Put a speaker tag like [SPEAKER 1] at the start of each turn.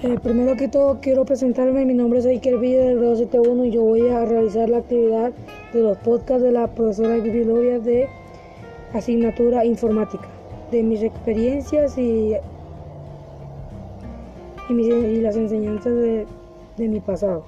[SPEAKER 1] Eh, primero que todo quiero presentarme, mi nombre es Iker Villa del grado 71 y yo voy a realizar la actividad de los podcasts de la profesora Gloria de asignatura informática, de mis experiencias y, y, mis, y las enseñanzas de, de mi pasado.